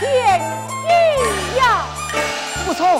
天地呀我操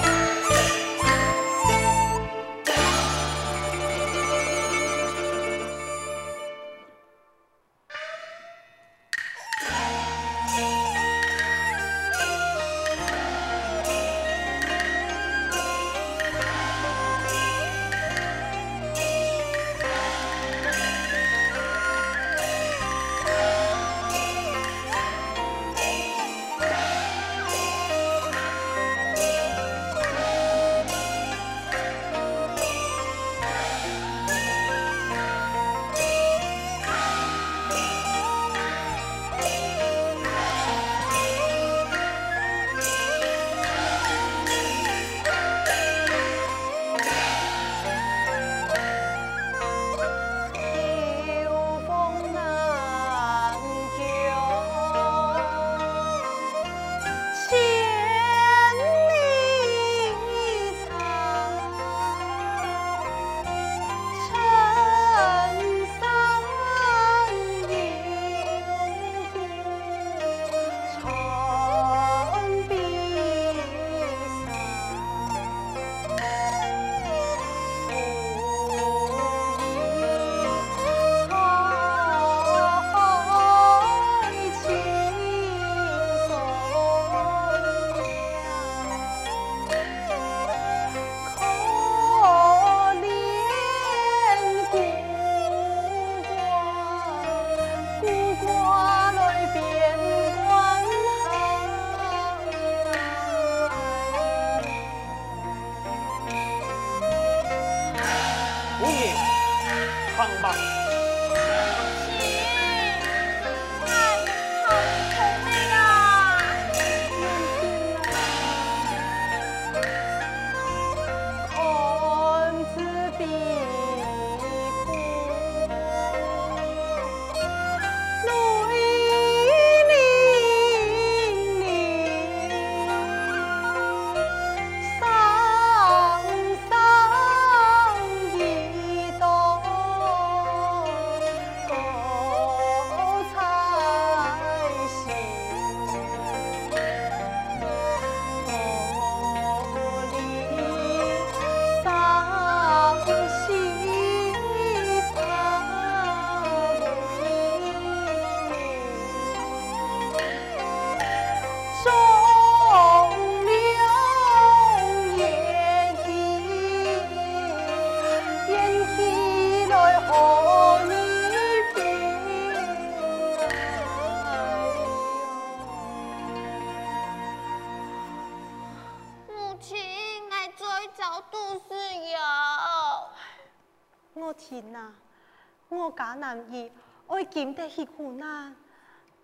金得起苦难，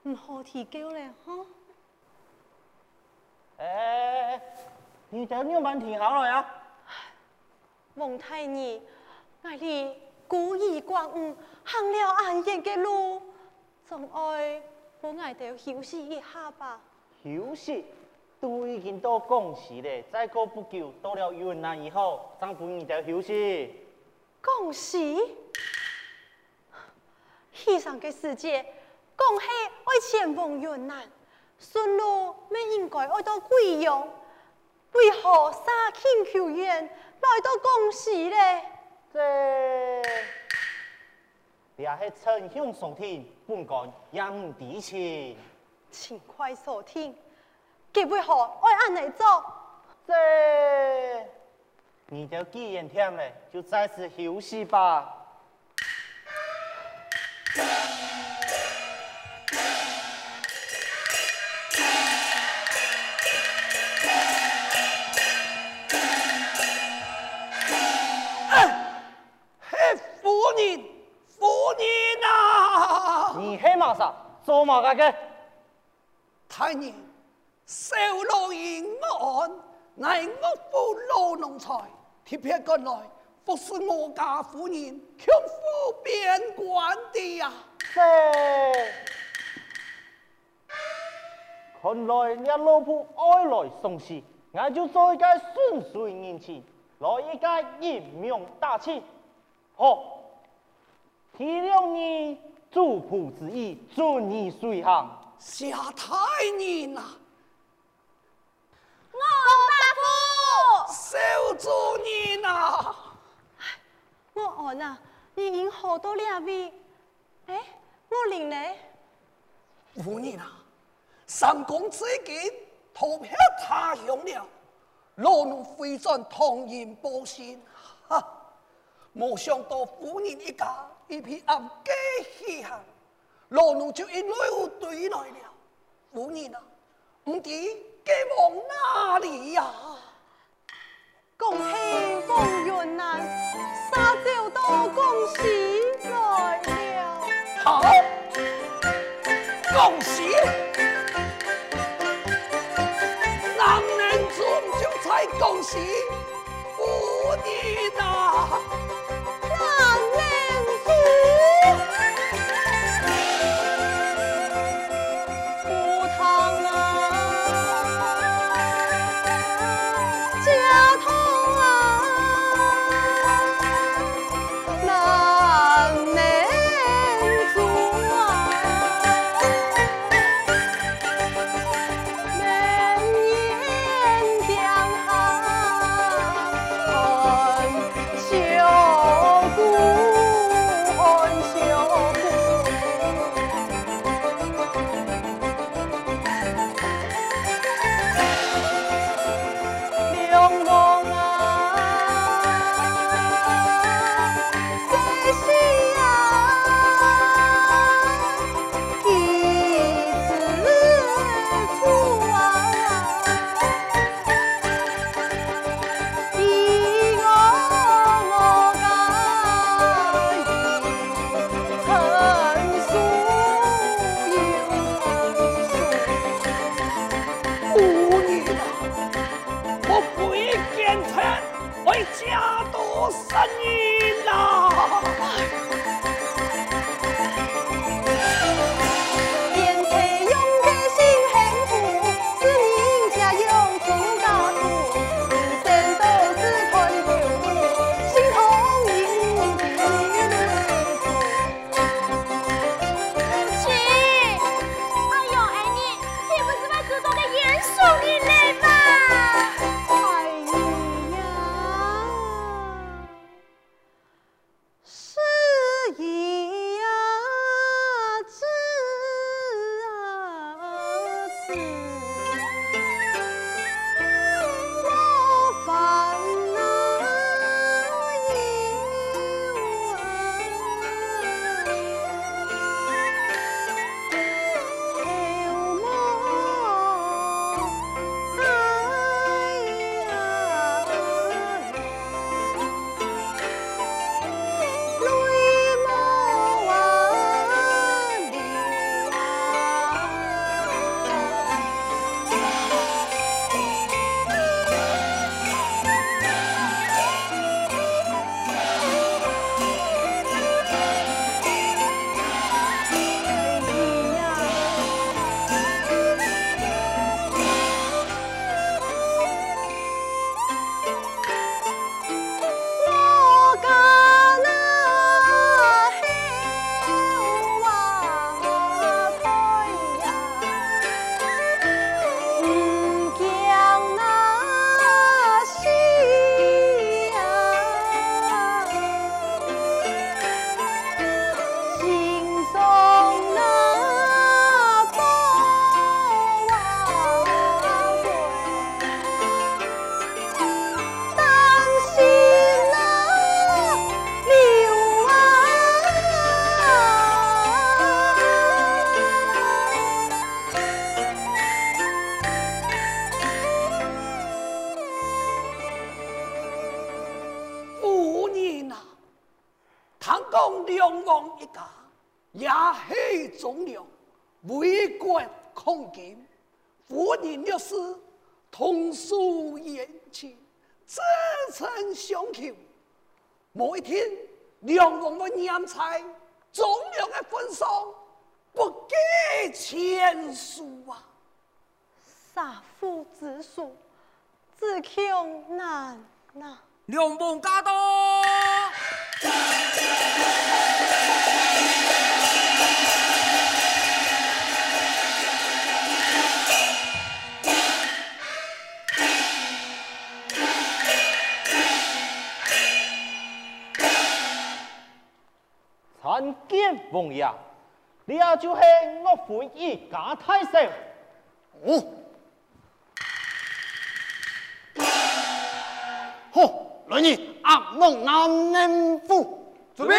唔好提高咧，嗬！哎，你等你慢停好了呀。蒙太尼，我哋孤儿寡母行了暗夜嘅路，总爱帮我哋休息一下吧。休息都已经到公时咧，再过不久到了云南以后，丈夫你哋休息。公时？地上嘅世界，讲起爱前往云南，顺路咪应该爱到贵阳，为何三庆求怨来到广西咧？这也系陈兄所听，本官也唔知情。请快收听，佢为何爱按嚟做？这你就既然听了，就再次休息吧。做嘛个个？太爷，少老银案，乃岳父老奴才，特别赶来服侍我家夫人，强赴边关的呀。是。看来你老婆爱来送喜，我就做一个顺水人情，来一个英明大器。好，体谅你主仆之意，遵你随行。下太年呐，我大夫，少主人呐，我儿啊，你应好多两位，哎，我领呢？夫人啊，三公最近投票他乡了，老奴非常同人报信，哈，没想到夫人一家一批暗家稀罕。老奴就因来有对来了，夫人啊，唔知该往哪里呀？恭喜凤云南，三朝到恭喜来了。好，恭喜！男人终究才恭喜夫人啊！自强难呐。两王驾到。参见王爷，你也就是我府一家太守。哦，好，来人，押往南宁府。遵命。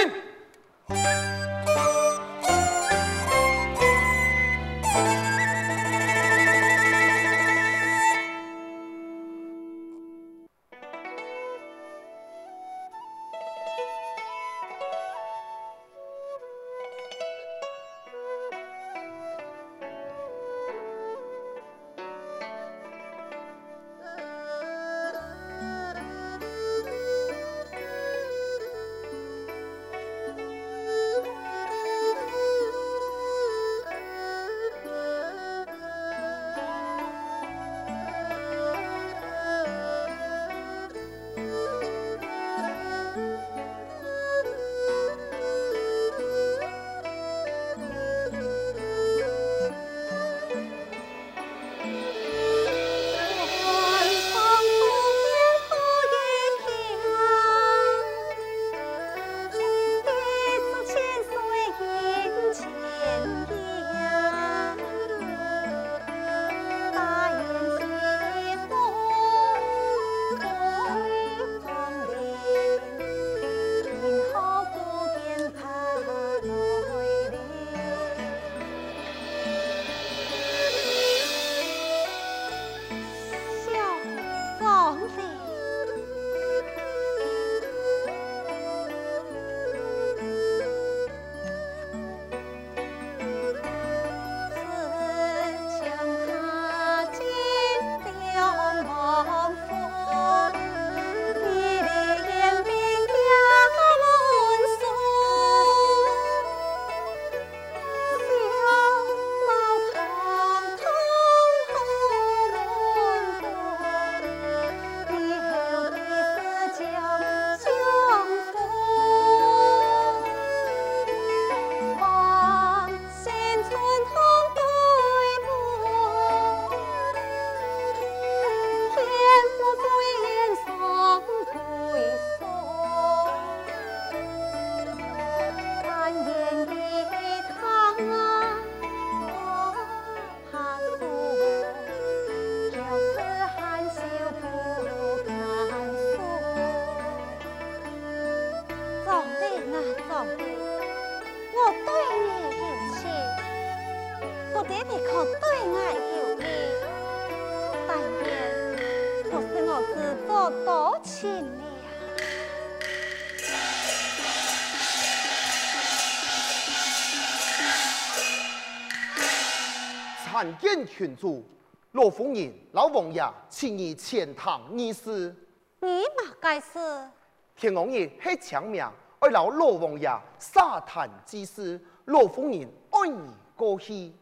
参见群主，罗夫人、老王爷，请你前堂议事。你嘛该是？天王爷系抢命，爱老罗王爷沙坛之事，罗夫人爱你过去。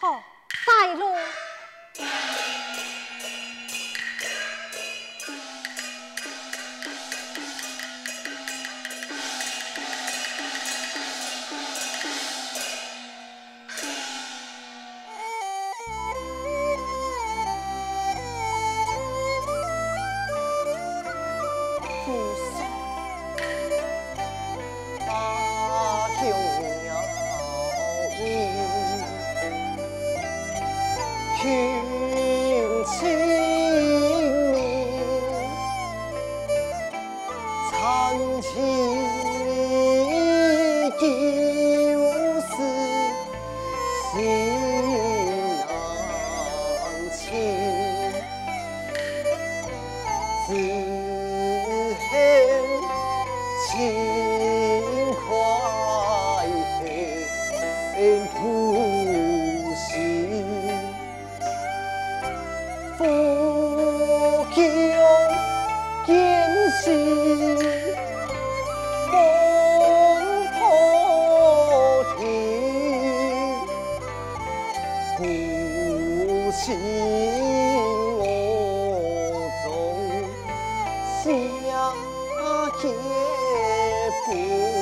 好，带路。今我种下劫不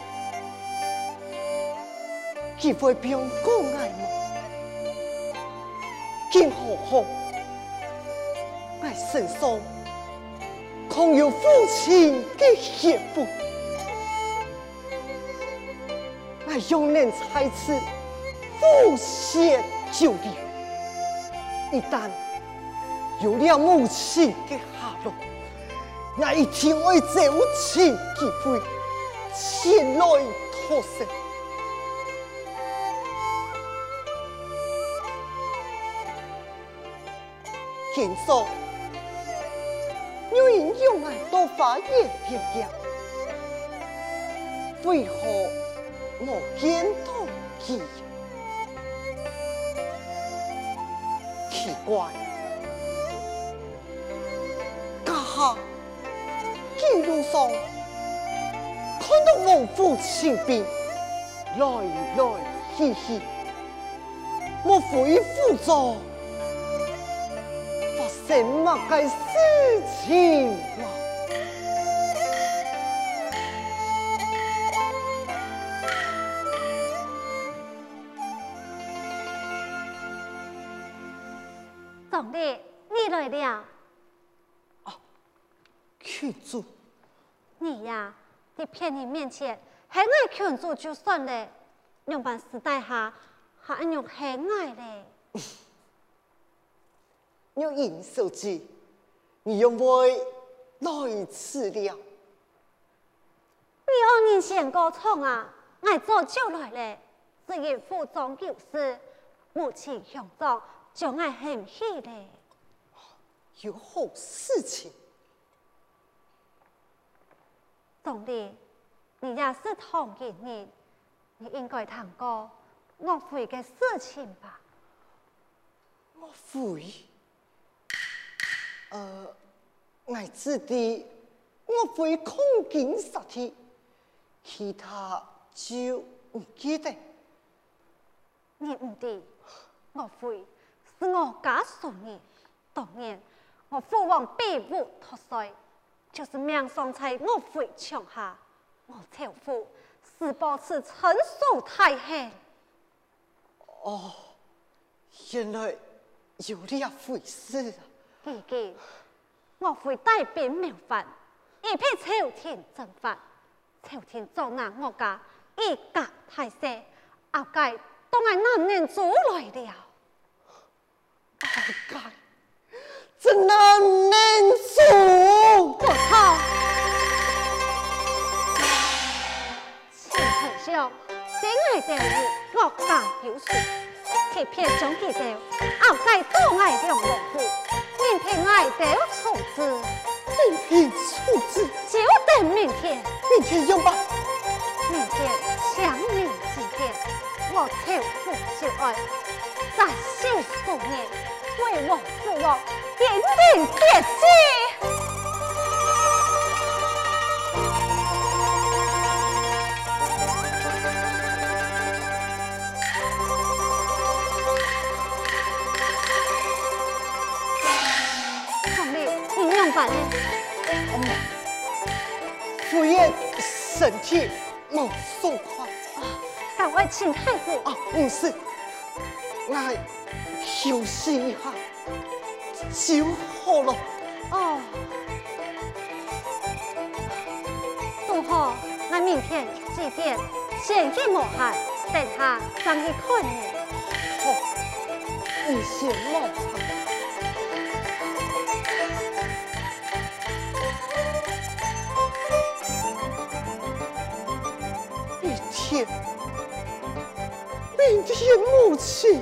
吗？更何况，爱身上空有父亲的血脉，爱永年在此父血旧烈。一旦有了母亲的下落，那一定会走亲几回。前来托生，现在有人用爱多发言条件，为何我见到他？奇怪，家下一路上。看到王府前边来来去去，莫非府中发生乜个事情吗？总理，你来了。啊，郡主，你呀。在骗人面前，还爱劝阻就算了，用办时代下还用很爱嘞。有尹书记，你用会来此了？你二人先告状啊，我早就来了。只因府中有事，母亲相撞，就爱很气嘞。有好事情。总理，你也是同一人，你应该谈过岳飞的事情吧？岳飞，呃，我知道岳飞空经杀体，其他就唔记得。你唔知岳飞是我家属你，当年我父王逼我脱罪。就是命丧在岳飞枪下，我舅父是保持陈数太狠，哦，原来有这回事啊！我会带兵谋反，一片朝廷征伐，朝廷捉拿我家一家太细，后届都系男人做来了。后届，这男人做，我操！请丞相，今日的我家有事，贴片将记得后届都爱两王府，明天爱得处置，明天处置，就等明天，明天用吧。明天想你几天，我求父就爱，在小数年为我父王点点结迹。身体冇松快啊，赶快请太傅啊！唔是，我休息一下就好了。哦，都好，那明天几点先给我喊，等他上去看你。好，你先落天。明天母亲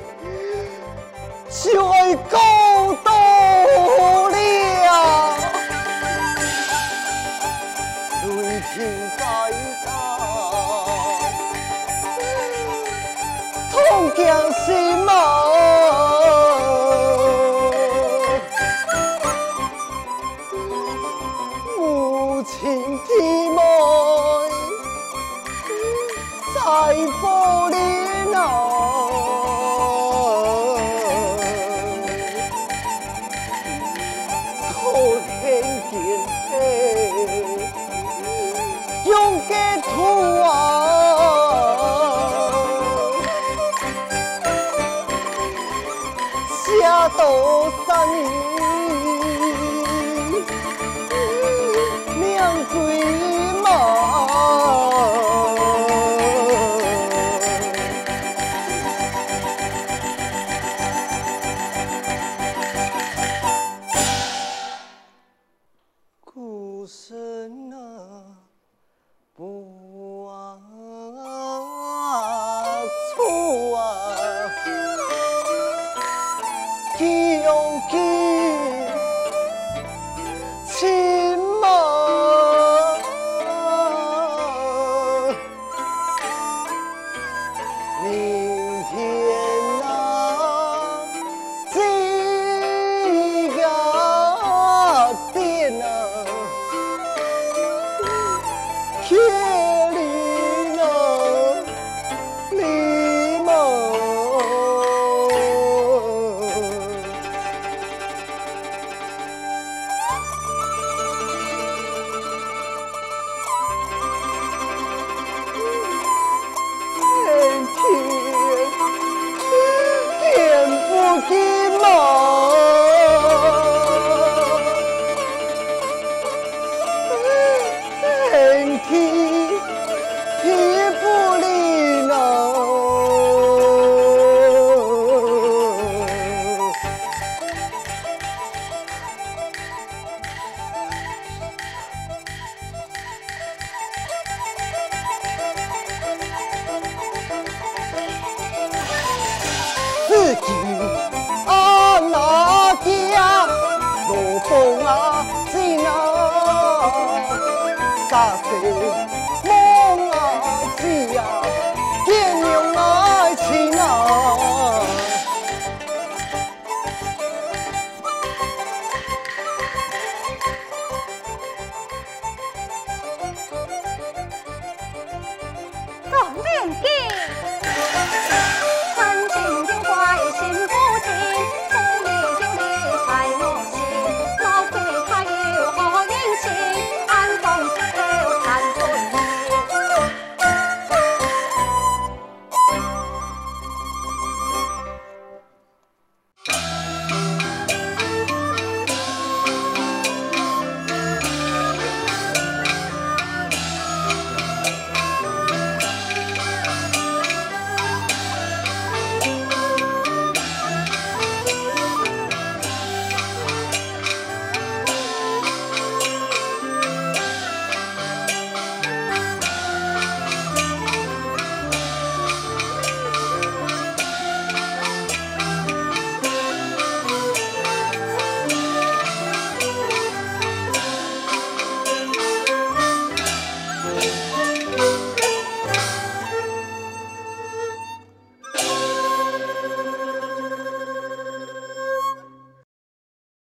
Yeah!